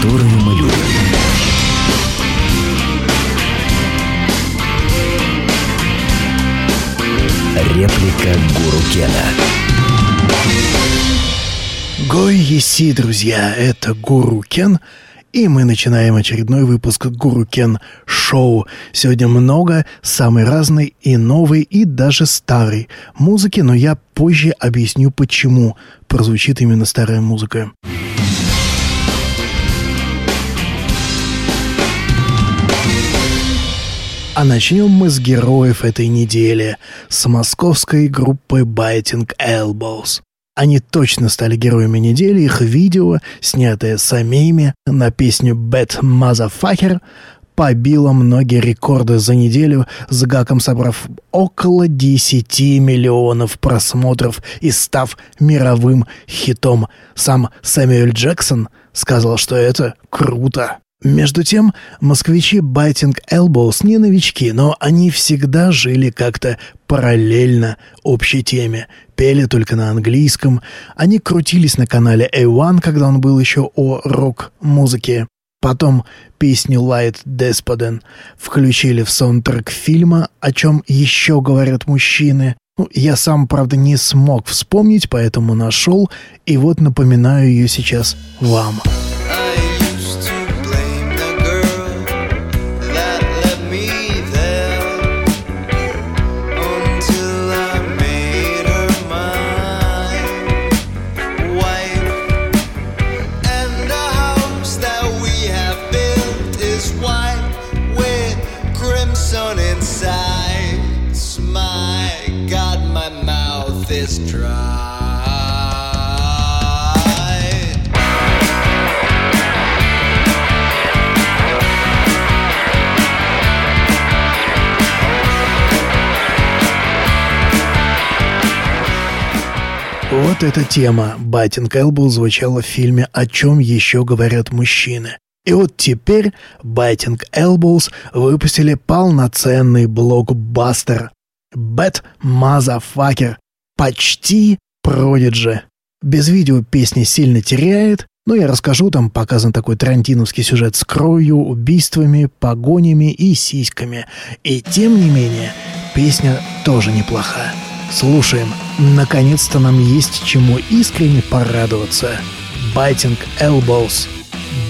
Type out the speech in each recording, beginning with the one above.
которые мы любим. Реплика Гуру Кена. Гой еси, друзья, это Гуру Кен, и мы начинаем очередной выпуск Гуру Кен Шоу. Сегодня много самой разной и новой, и даже старой музыки, но я позже объясню, почему прозвучит именно старая музыка. А начнем мы с героев этой недели, с московской группы Biting Elbows. Они точно стали героями недели, их видео, снятое самими на песню «Bad Motherfucker», побило многие рекорды за неделю, с гаком собрав около 10 миллионов просмотров и став мировым хитом. Сам Сэмюэль Джексон сказал, что это круто. Между тем, москвичи Biting Elbows не новички, но они всегда жили как-то параллельно общей теме. Пели только на английском. Они крутились на канале A1, когда он был еще о рок-музыке. Потом песню Light Despotен включили в саундтрек фильма «О чем еще говорят мужчины». Ну, я сам, правда, не смог вспомнить, поэтому нашел, и вот напоминаю ее сейчас вам. Вот эта тема Баттинг Элбл звучала в фильме «О чем еще говорят мужчины». И вот теперь Biting Elbows выпустили полноценный блокбастер Bad Motherfucker. Почти Продиджи. Без видео песня сильно теряет, но я расскажу, там показан такой тарантиновский сюжет с кровью, убийствами, погонями и сиськами. И тем не менее, песня тоже неплоха. Слушаем. Наконец-то нам есть чему искренне порадоваться. Biting Elbows.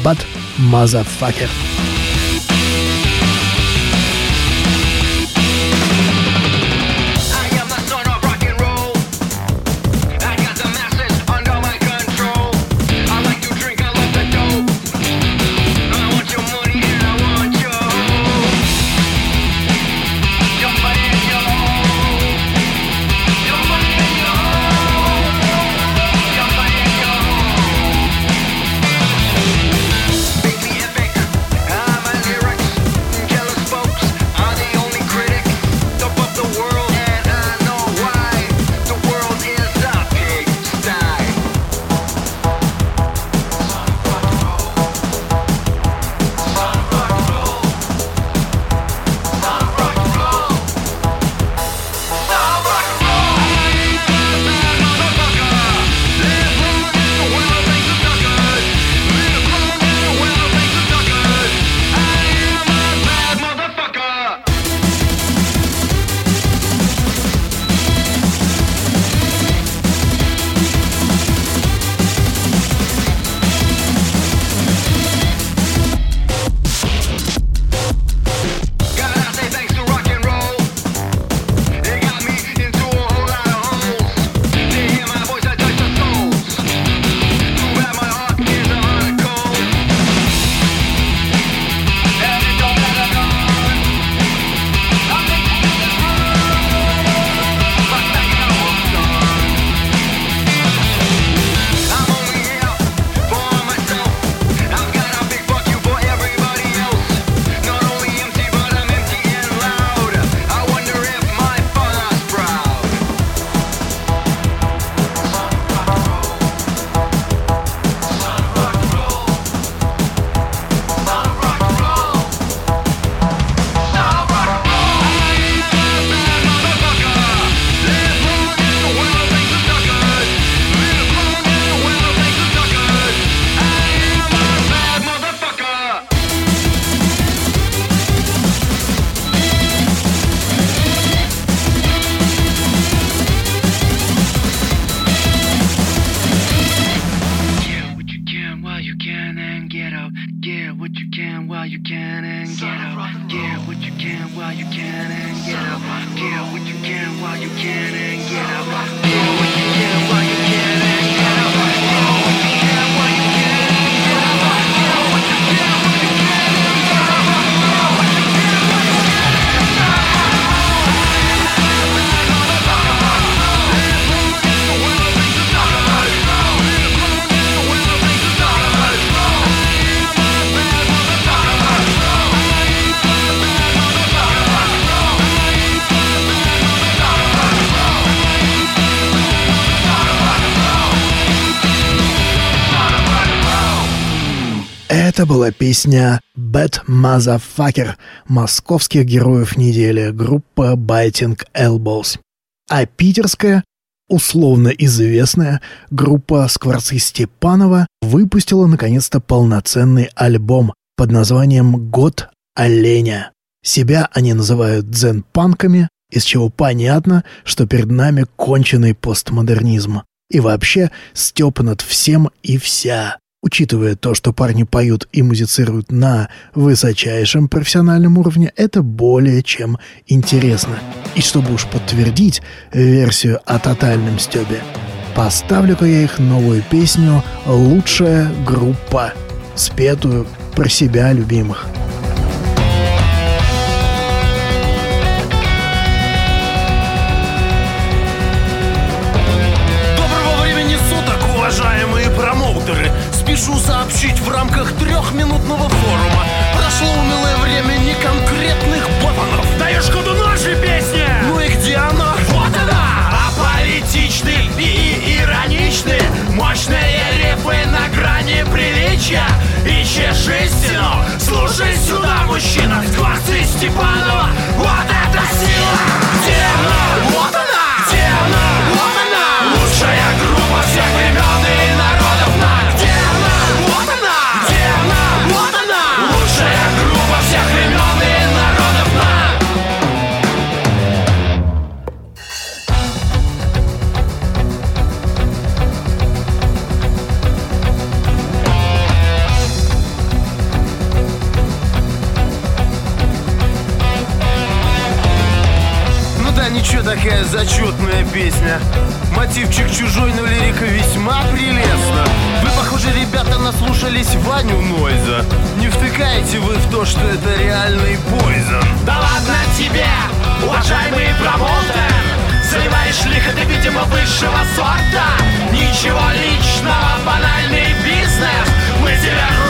But Motherfucker. can and get up, get what you can while you can. Это была песня «Bad Motherfucker» московских героев недели, группа Biting Elbows. А питерская, условно известная группа Скворцы Степанова выпустила наконец-то полноценный альбом под названием «Год оленя». Себя они называют дзен-панками, из чего понятно, что перед нами конченый постмодернизм. И вообще степ над всем и вся. Учитывая то, что парни поют и музицируют на высочайшем профессиональном уровне, это более чем интересно. И чтобы уж подтвердить версию о тотальном стебе, поставлю-ка я их новую песню «Лучшая группа», спетую про себя любимых. Спешу сообщить в рамках трехминутного форума Прошло унылое время неконкретных ботанов Даешь ходу нашей песни Ну и где она? Вот она! Аполитичны и ироничны Мощные рифы на грани приличия Ищешь истину? Слушай сюда, мужчина Скворцы Степанова Вот это сила! Где она? Вот она! Где она? Вот она! Лучшая группа ничего, такая зачетная песня. Мотивчик чужой, но лирика весьма прелестна. Вы, похоже, ребята, наслушались Ваню Нойза. Не втыкаете вы в то, что это реальный пойзон Да ладно тебе, уважаемый промоутер Заливаешь лихо ты, видимо, высшего сорта. Ничего личного, банальный бизнес. Мы тебе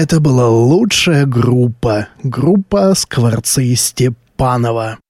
Это была лучшая группа. Группа Скворцы Степанова.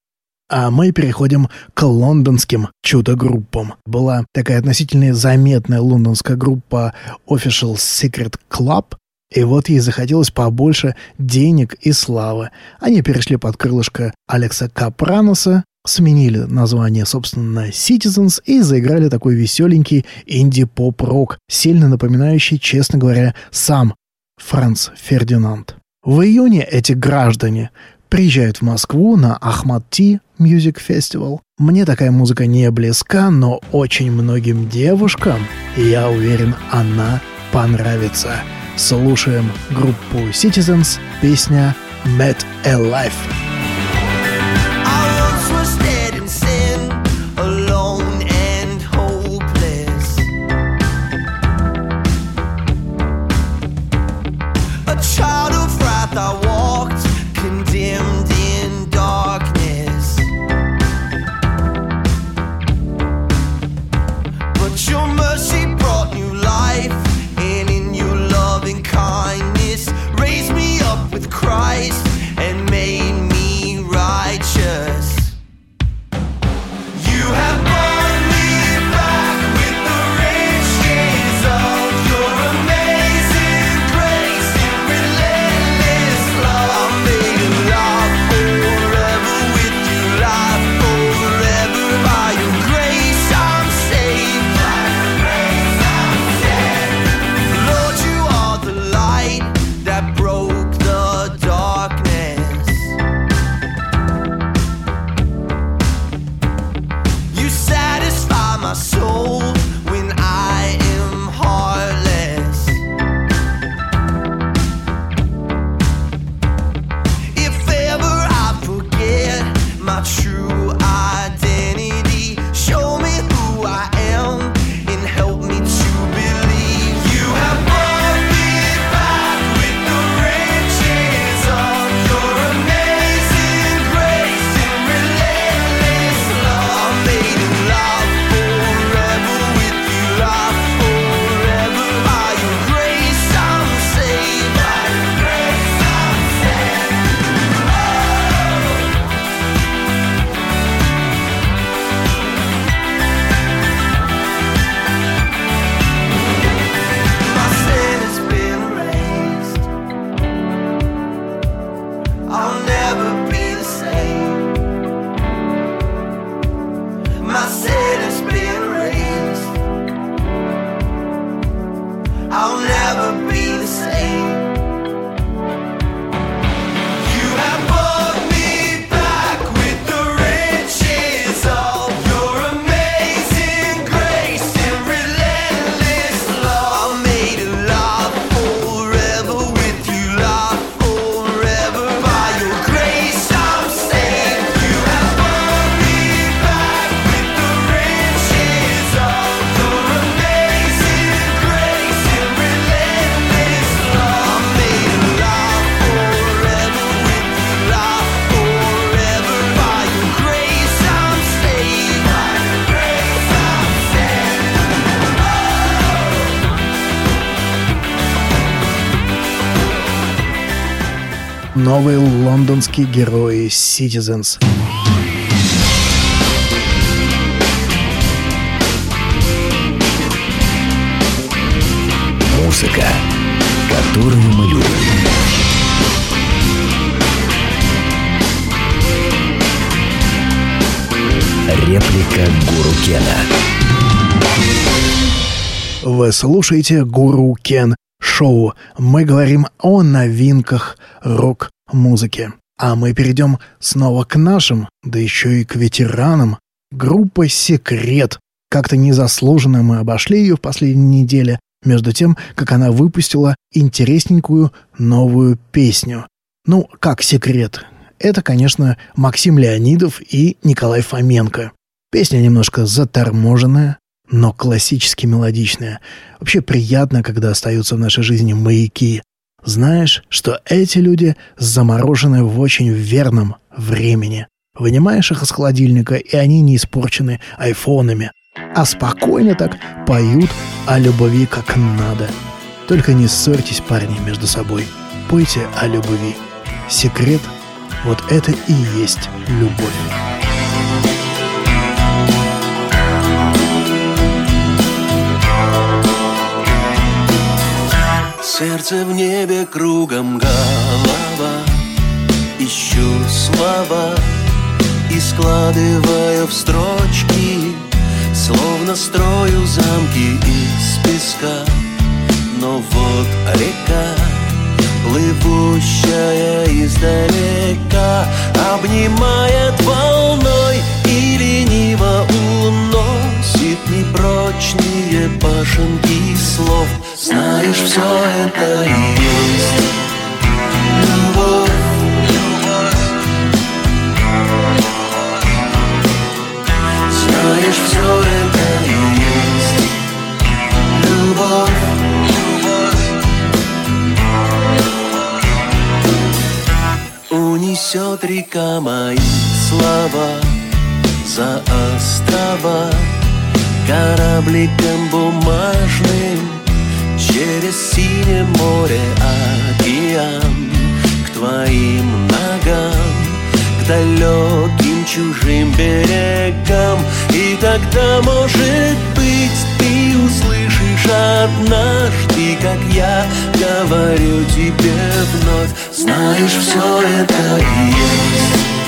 А мы переходим к лондонским чудо-группам. Была такая относительно заметная лондонская группа Official Secret Club, и вот ей захотелось побольше денег и славы. Они перешли под крылышко Алекса Капраноса, сменили название, собственно, на Citizens и заиграли такой веселенький инди-поп-рок, сильно напоминающий, честно говоря, сам Франц Фердинанд. В июне эти граждане приезжают в Москву на Ахмад Ти Music Festival. Мне такая музыка не близка, но очень многим девушкам, я уверен, она понравится. Слушаем группу Citizens, песня Met Alive. Лондонские герои Citizens. Музыка, которую мы любим. Реплика Гуру Кена. Вы слушаете Гуру Кен шоу. Мы говорим о новинках рок-музыки. А мы перейдем снова к нашим, да еще и к ветеранам. Группа «Секрет». Как-то незаслуженно мы обошли ее в последней неделе, между тем, как она выпустила интересненькую новую песню. Ну, как секрет? Это, конечно, Максим Леонидов и Николай Фоменко. Песня немножко заторможенная, но классически мелодичная. Вообще приятно, когда остаются в нашей жизни маяки. Знаешь, что эти люди заморожены в очень верном времени. Вынимаешь их из холодильника, и они не испорчены айфонами, а спокойно так поют о любви как надо. Только не ссорьтесь, парни, между собой. Пойте о любви. Секрет — вот это и есть любовь. Сердце в небе кругом голова. Ищу слова и складываю в строчки Словно строю замки из песка. Но вот река, плывущая издалека Обнимает волной и лениво уносит Непрочные башенки слов. Знаешь, все это и есть любовь. Знаешь, все это и есть любовь. Унесет река мои слова за острова Корабликом бумажным Через синее море океан К твоим ногам К далеким чужим берегам. И тогда, может быть, ты услышишь однажды Как я говорю тебе вновь. Знаешь, все это и есть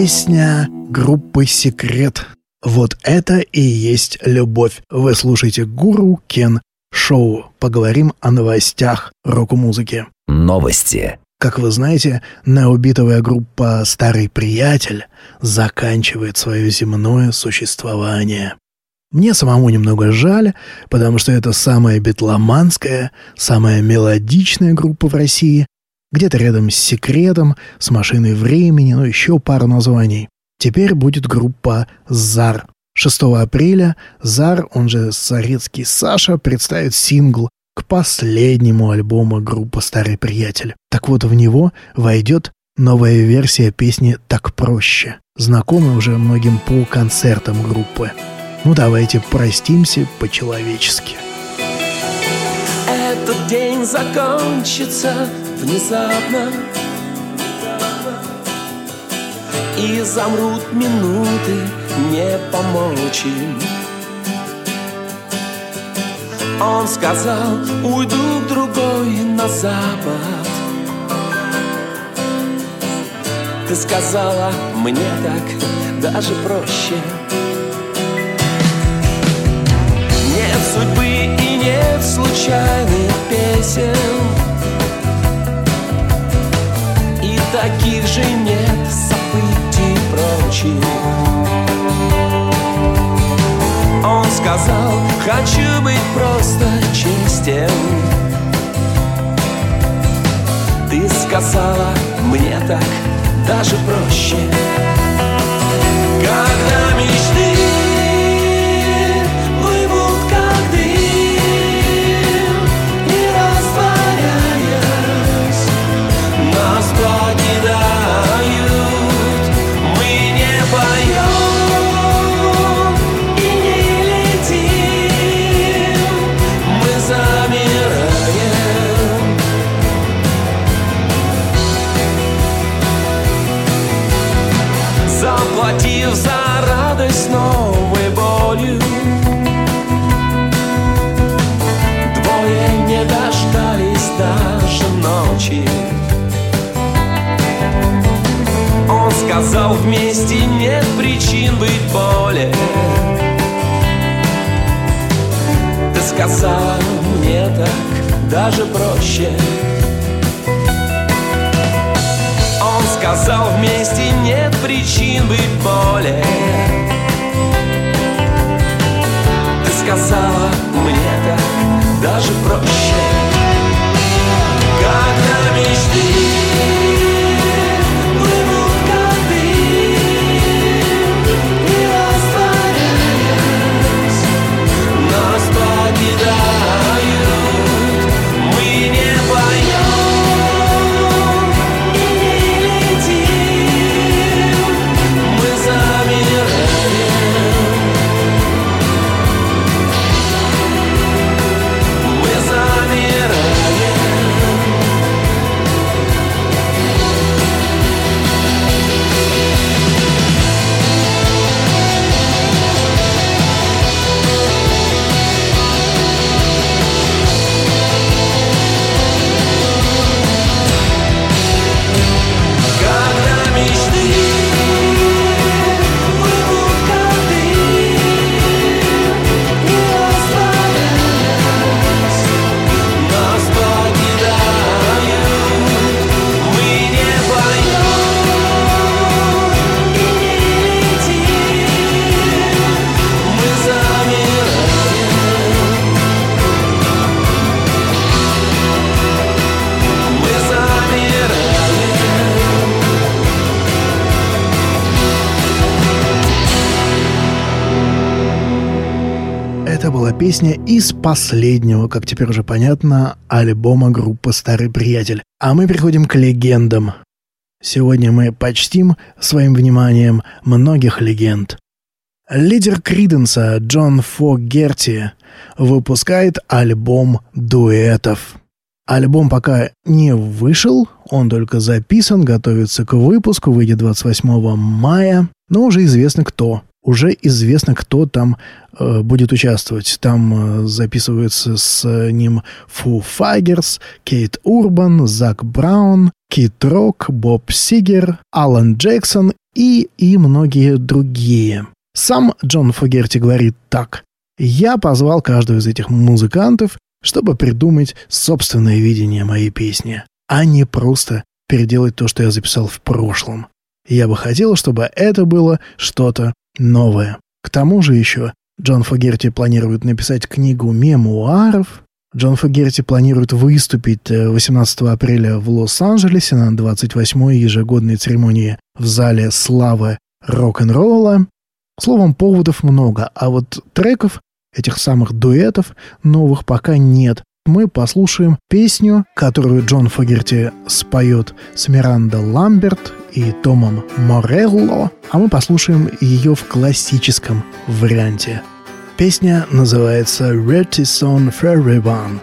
песня группы «Секрет». Вот это и есть любовь. Вы слушаете «Гуру Кен Шоу». Поговорим о новостях рок-музыки. Новости. Как вы знаете, необитовая группа «Старый приятель» заканчивает свое земное существование. Мне самому немного жаль, потому что это самая битломанская, самая мелодичная группа в России, Где-то рядом с «Секретом», с «Машиной времени», ну еще пару названий. Теперь будет группа «Зар». 6 апреля Зар, он же Зарецкий Саша, представит сингл к последнему альбому группы «Старый приятель». Так вот, в него войдет новая версия песни «Так проще», знакомая уже многим по концертам группы. Ну давайте простимся по-человечески. Этот день закончится внезапно И замрут минуты, не помолчим. Он сказал, уйду к другой на запад Ты сказала, мне так даже проще Нет судьбы и нет случайных песен таких же нет событий прочих. Он сказал, хочу быть просто честен Ты сказала, мне так даже проще Когда мечты Заплатив за радость новой болью Двое не дождались даже ночи. Он сказал вместе нет причин быть более Ты сказала мне так даже проще сказал вместе нет причин быть более Ты сказала мне так даже проще мечты как дым и растворяясь из последнего, как теперь уже понятно, альбома группы «Старый приятель». А мы переходим к легендам. Сегодня мы почтим своим вниманием многих легенд. Лидер Криденса Джон Фогерти выпускает альбом дуэтов. Альбом пока не вышел, он только записан, готовится к выпуску, выйдет 28 мая, но уже известно кто. Уже известно, кто там э, будет участвовать. Там э, записываются с ним Фу Файгерс, Кейт Урбан, Зак Браун, Кит Рок, Боб Сигер, Алан Джексон и, и многие другие. Сам Джон Фогерти говорит так. «Я позвал каждого из этих музыкантов, чтобы придумать собственное видение моей песни, а не просто переделать то, что я записал в прошлом. Я бы хотел, чтобы это было что-то новое. К тому же еще Джон Фогерти планирует написать книгу мемуаров. Джон Фогерти планирует выступить э, 18 апреля в Лос-Анджелесе на 28-й ежегодной церемонии в зале славы рок-н-ролла. Словом, поводов много, а вот треков, этих самых дуэтов, новых пока нет мы послушаем песню, которую Джон Фогерти споет с Миранда Ламберт и Томом Морелло, а мы послушаем ее в классическом варианте. Песня называется «Retty Song for Everyone»,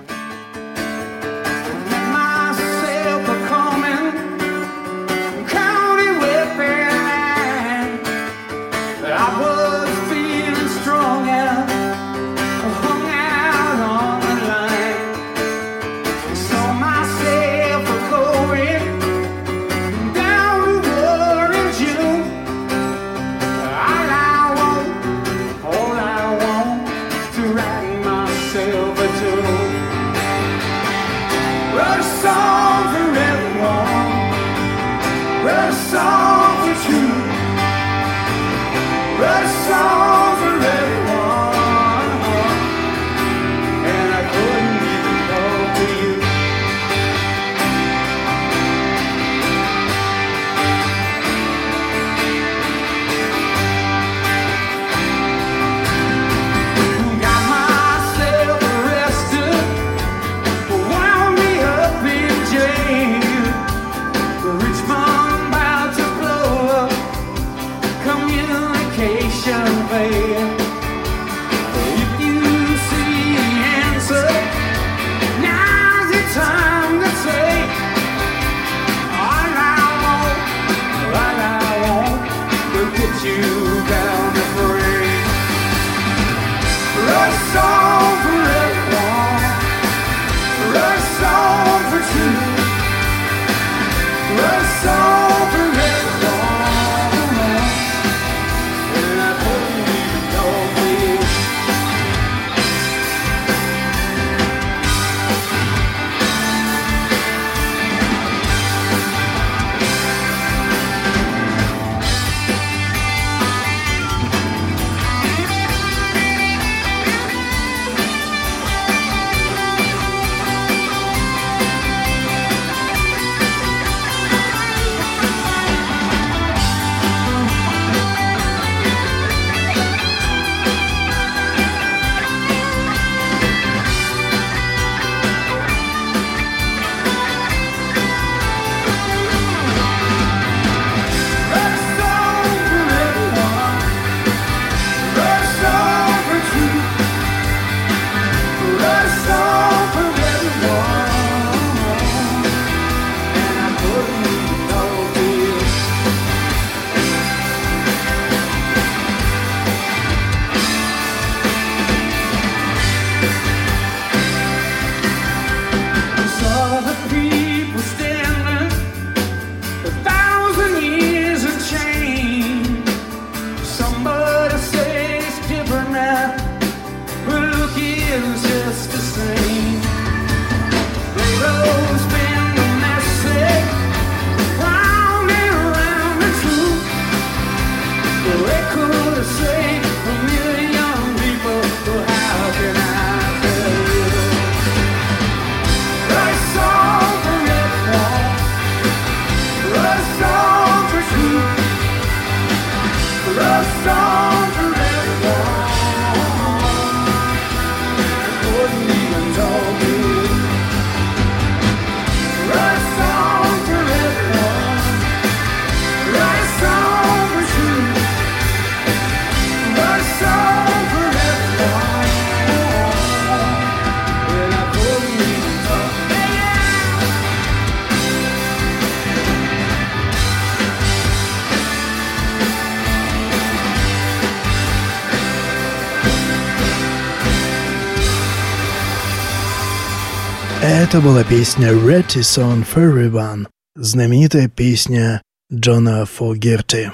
Это была песня «Ready Song for Everyone», знаменитая песня Джона Фогерти.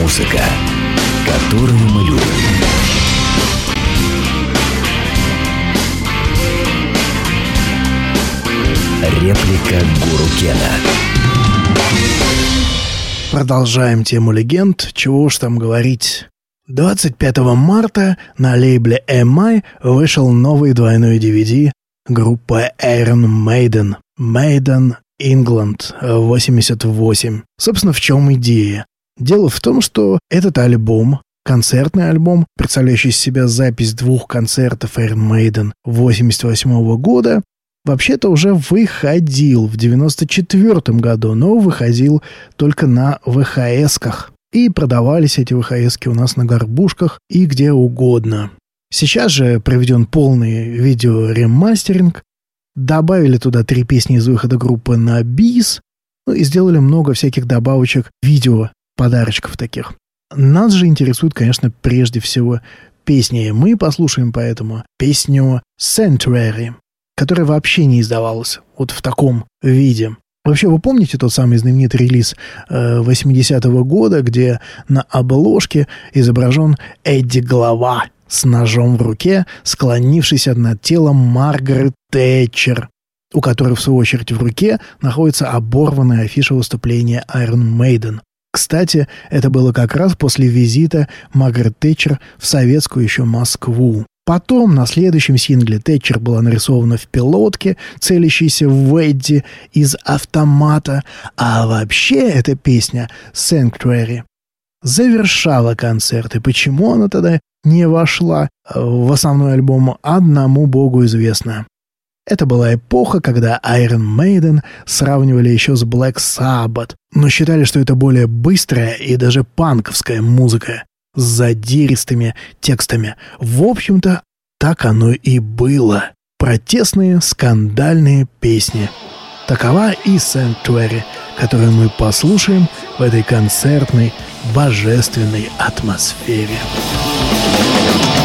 Музыка, которую мы любим. Реплика Гуру Кена. Продолжаем тему легенд, чего уж там говорить. 25 марта на лейбле EMI вышел новый двойной DVD группы Iron Maiden. Maiden England 88. Собственно, в чем идея? Дело в том, что этот альбом, концертный альбом, представляющий из себя запись двух концертов Iron Maiden 88 года, вообще-то уже выходил в 94 году, но выходил только на ВХС-ках. И продавались эти ВХСки у нас на горбушках и где угодно. Сейчас же проведен полный видео-ремастеринг. Добавили туда три песни из выхода группы на бис. Ну и сделали много всяких добавочек видео, подарочков таких. Нас же интересует, конечно, прежде всего песни. Мы послушаем поэтому песню Sanctuary, которая вообще не издавалась вот в таком виде. Вообще, вы помните тот самый знаменитый релиз э, 80-го года, где на обложке изображен Эдди Глава с ножом в руке, склонившийся над телом Маргарет Тэтчер, у которой, в свою очередь, в руке находится оборванная афиша выступления Iron Maiden. Кстати, это было как раз после визита Маргарет Тэтчер в советскую еще Москву. Потом на следующем сингле Тэтчер была нарисована в пилотке, целящейся в Эдди из автомата, а вообще эта песня «Sanctuary» завершала концерт, и почему она тогда не вошла в основной альбом, одному богу известно. Это была эпоха, когда Iron Maiden сравнивали еще с Black Sabbath, но считали, что это более быстрая и даже панковская музыка с задиристыми текстами. В общем-то, так оно и было. Протестные, скандальные песни. Такова и Sanctuary, которую мы послушаем в этой концертной, божественной атмосфере. Say,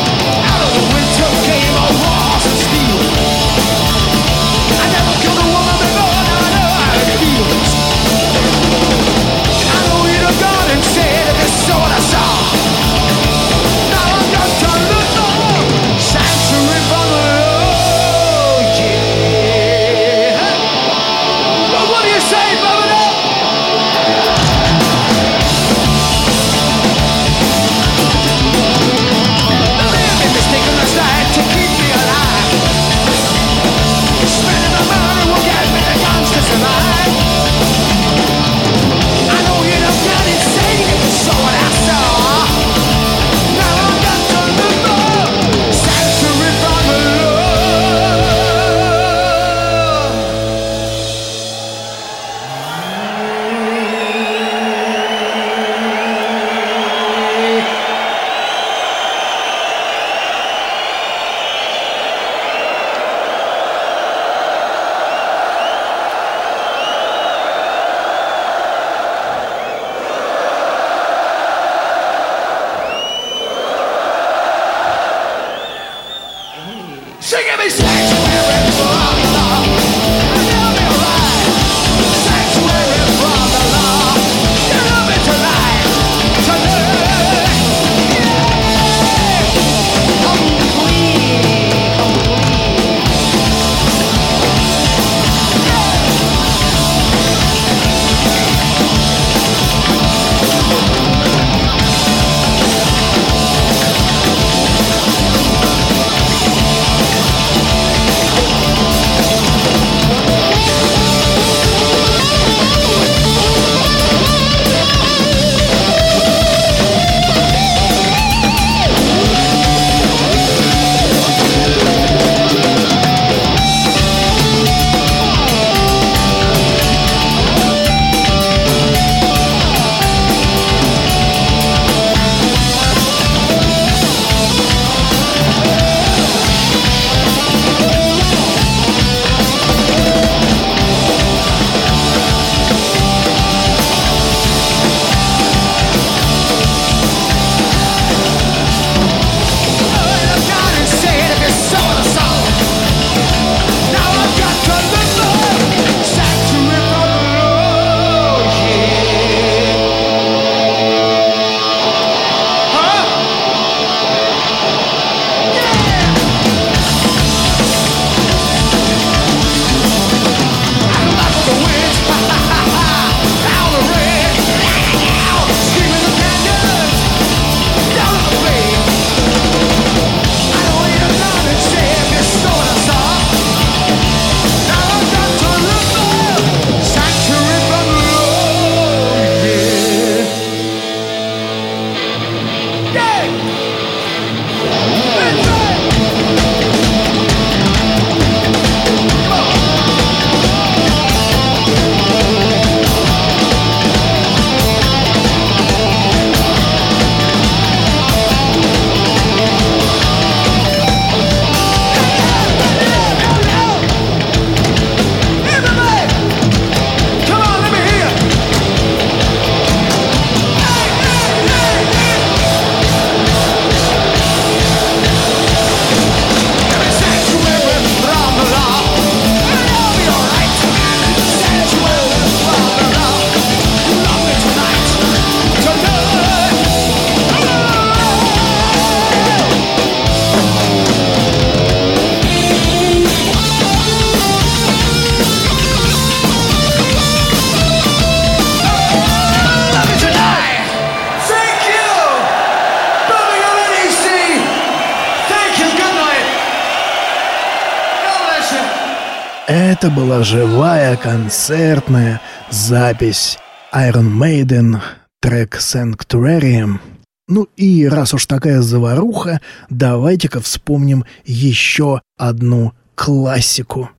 была живая концертная запись Iron Maiden, трек Sanctuarium. Ну и раз уж такая заваруха, давайте-ка вспомним еще одну классику.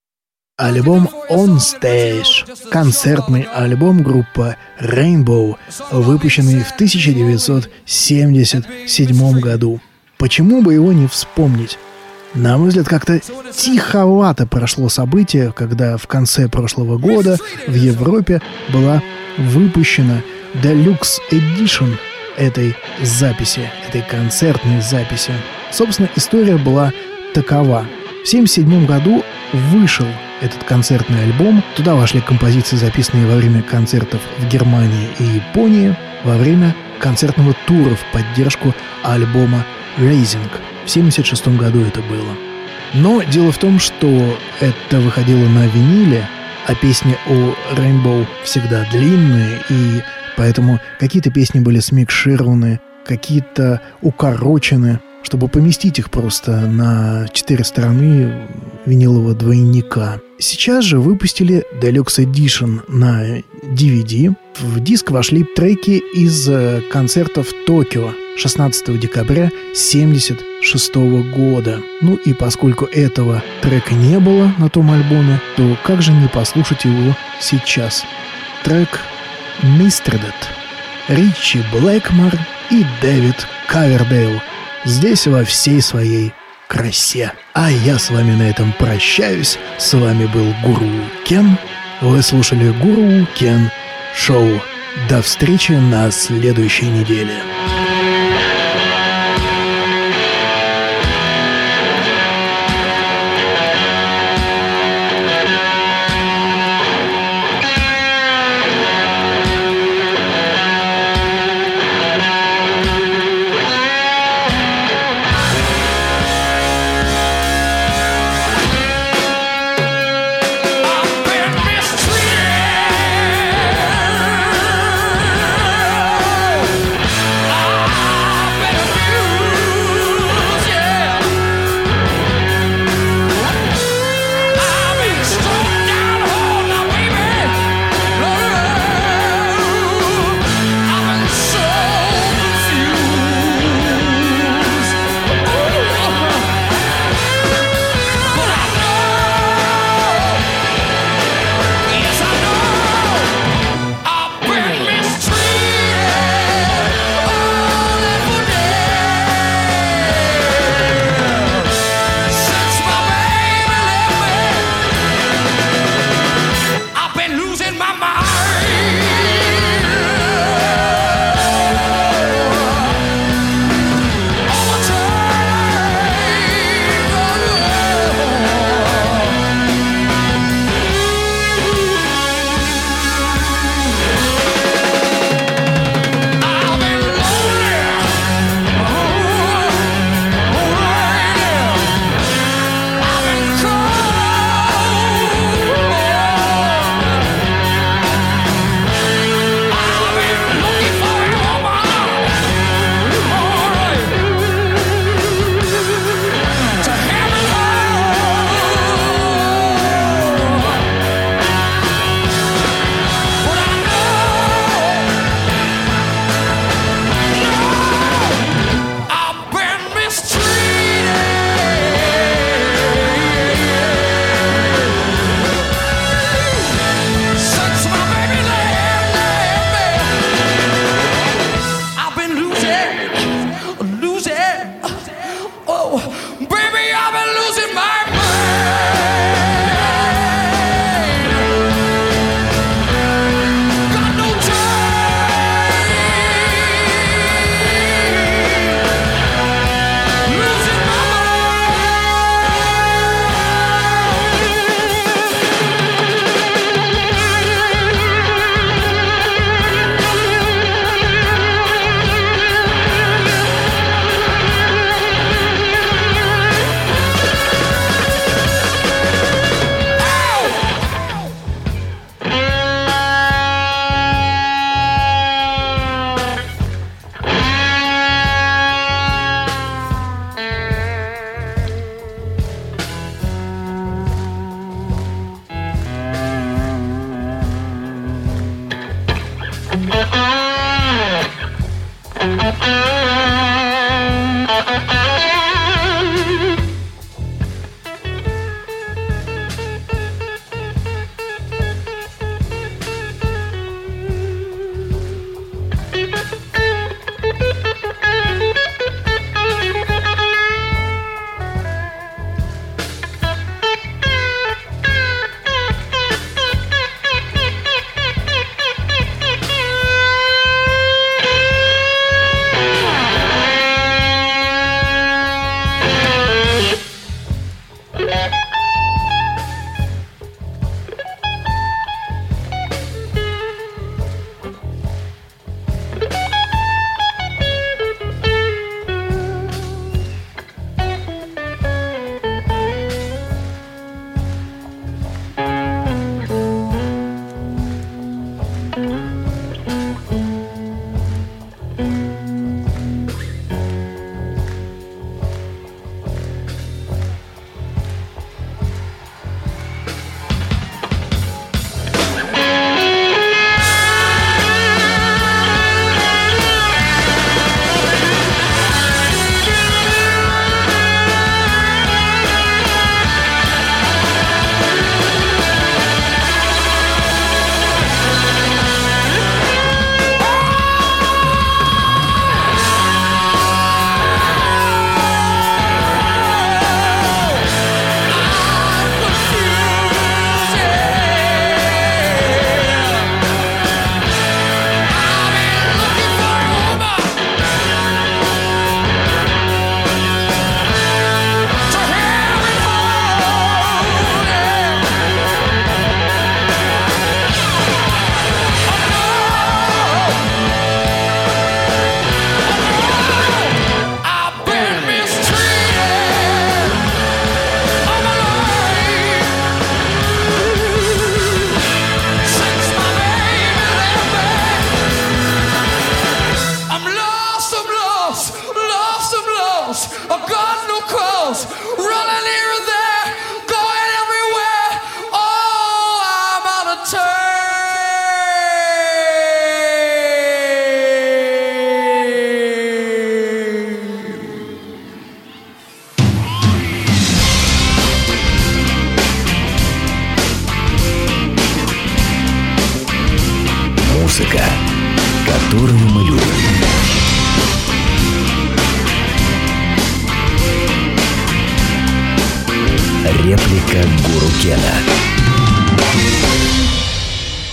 Альбом On Stage, концертный альбом группы Rainbow, выпущенный в 1977 году. Почему бы его не вспомнить? На мой взгляд, как-то тиховато прошло событие, когда в конце прошлого года в Европе была выпущена Deluxe Edition этой записи, этой концертной записи. Собственно, история была такова. В 1977 году вышел этот концертный альбом. Туда вошли композиции, записанные во время концертов в Германии и Японии, во время концертного тура в поддержку альбома Raising. В 1976 году это было. Но дело в том, что это выходило на виниле, а песни о Rainbow всегда длинные, и поэтому какие-то песни были смикшированы, какие-то укорочены, чтобы поместить их просто на четыре стороны винилового двойника. Сейчас же выпустили Deluxe Edition на DVD. В диск вошли треки из э, концертов Токио 16 декабря 1976 года. Ну и поскольку этого трека не было на том альбоме, то как же не послушать его сейчас? Трек «Мистредет» Ричи Блэкмор и Дэвид Кавердейл – здесь во всей своей красе. А я с вами на этом прощаюсь. С вами был Гуру Кен. Вы слушали Гуру Кен Шоу. До встречи на следующей неделе.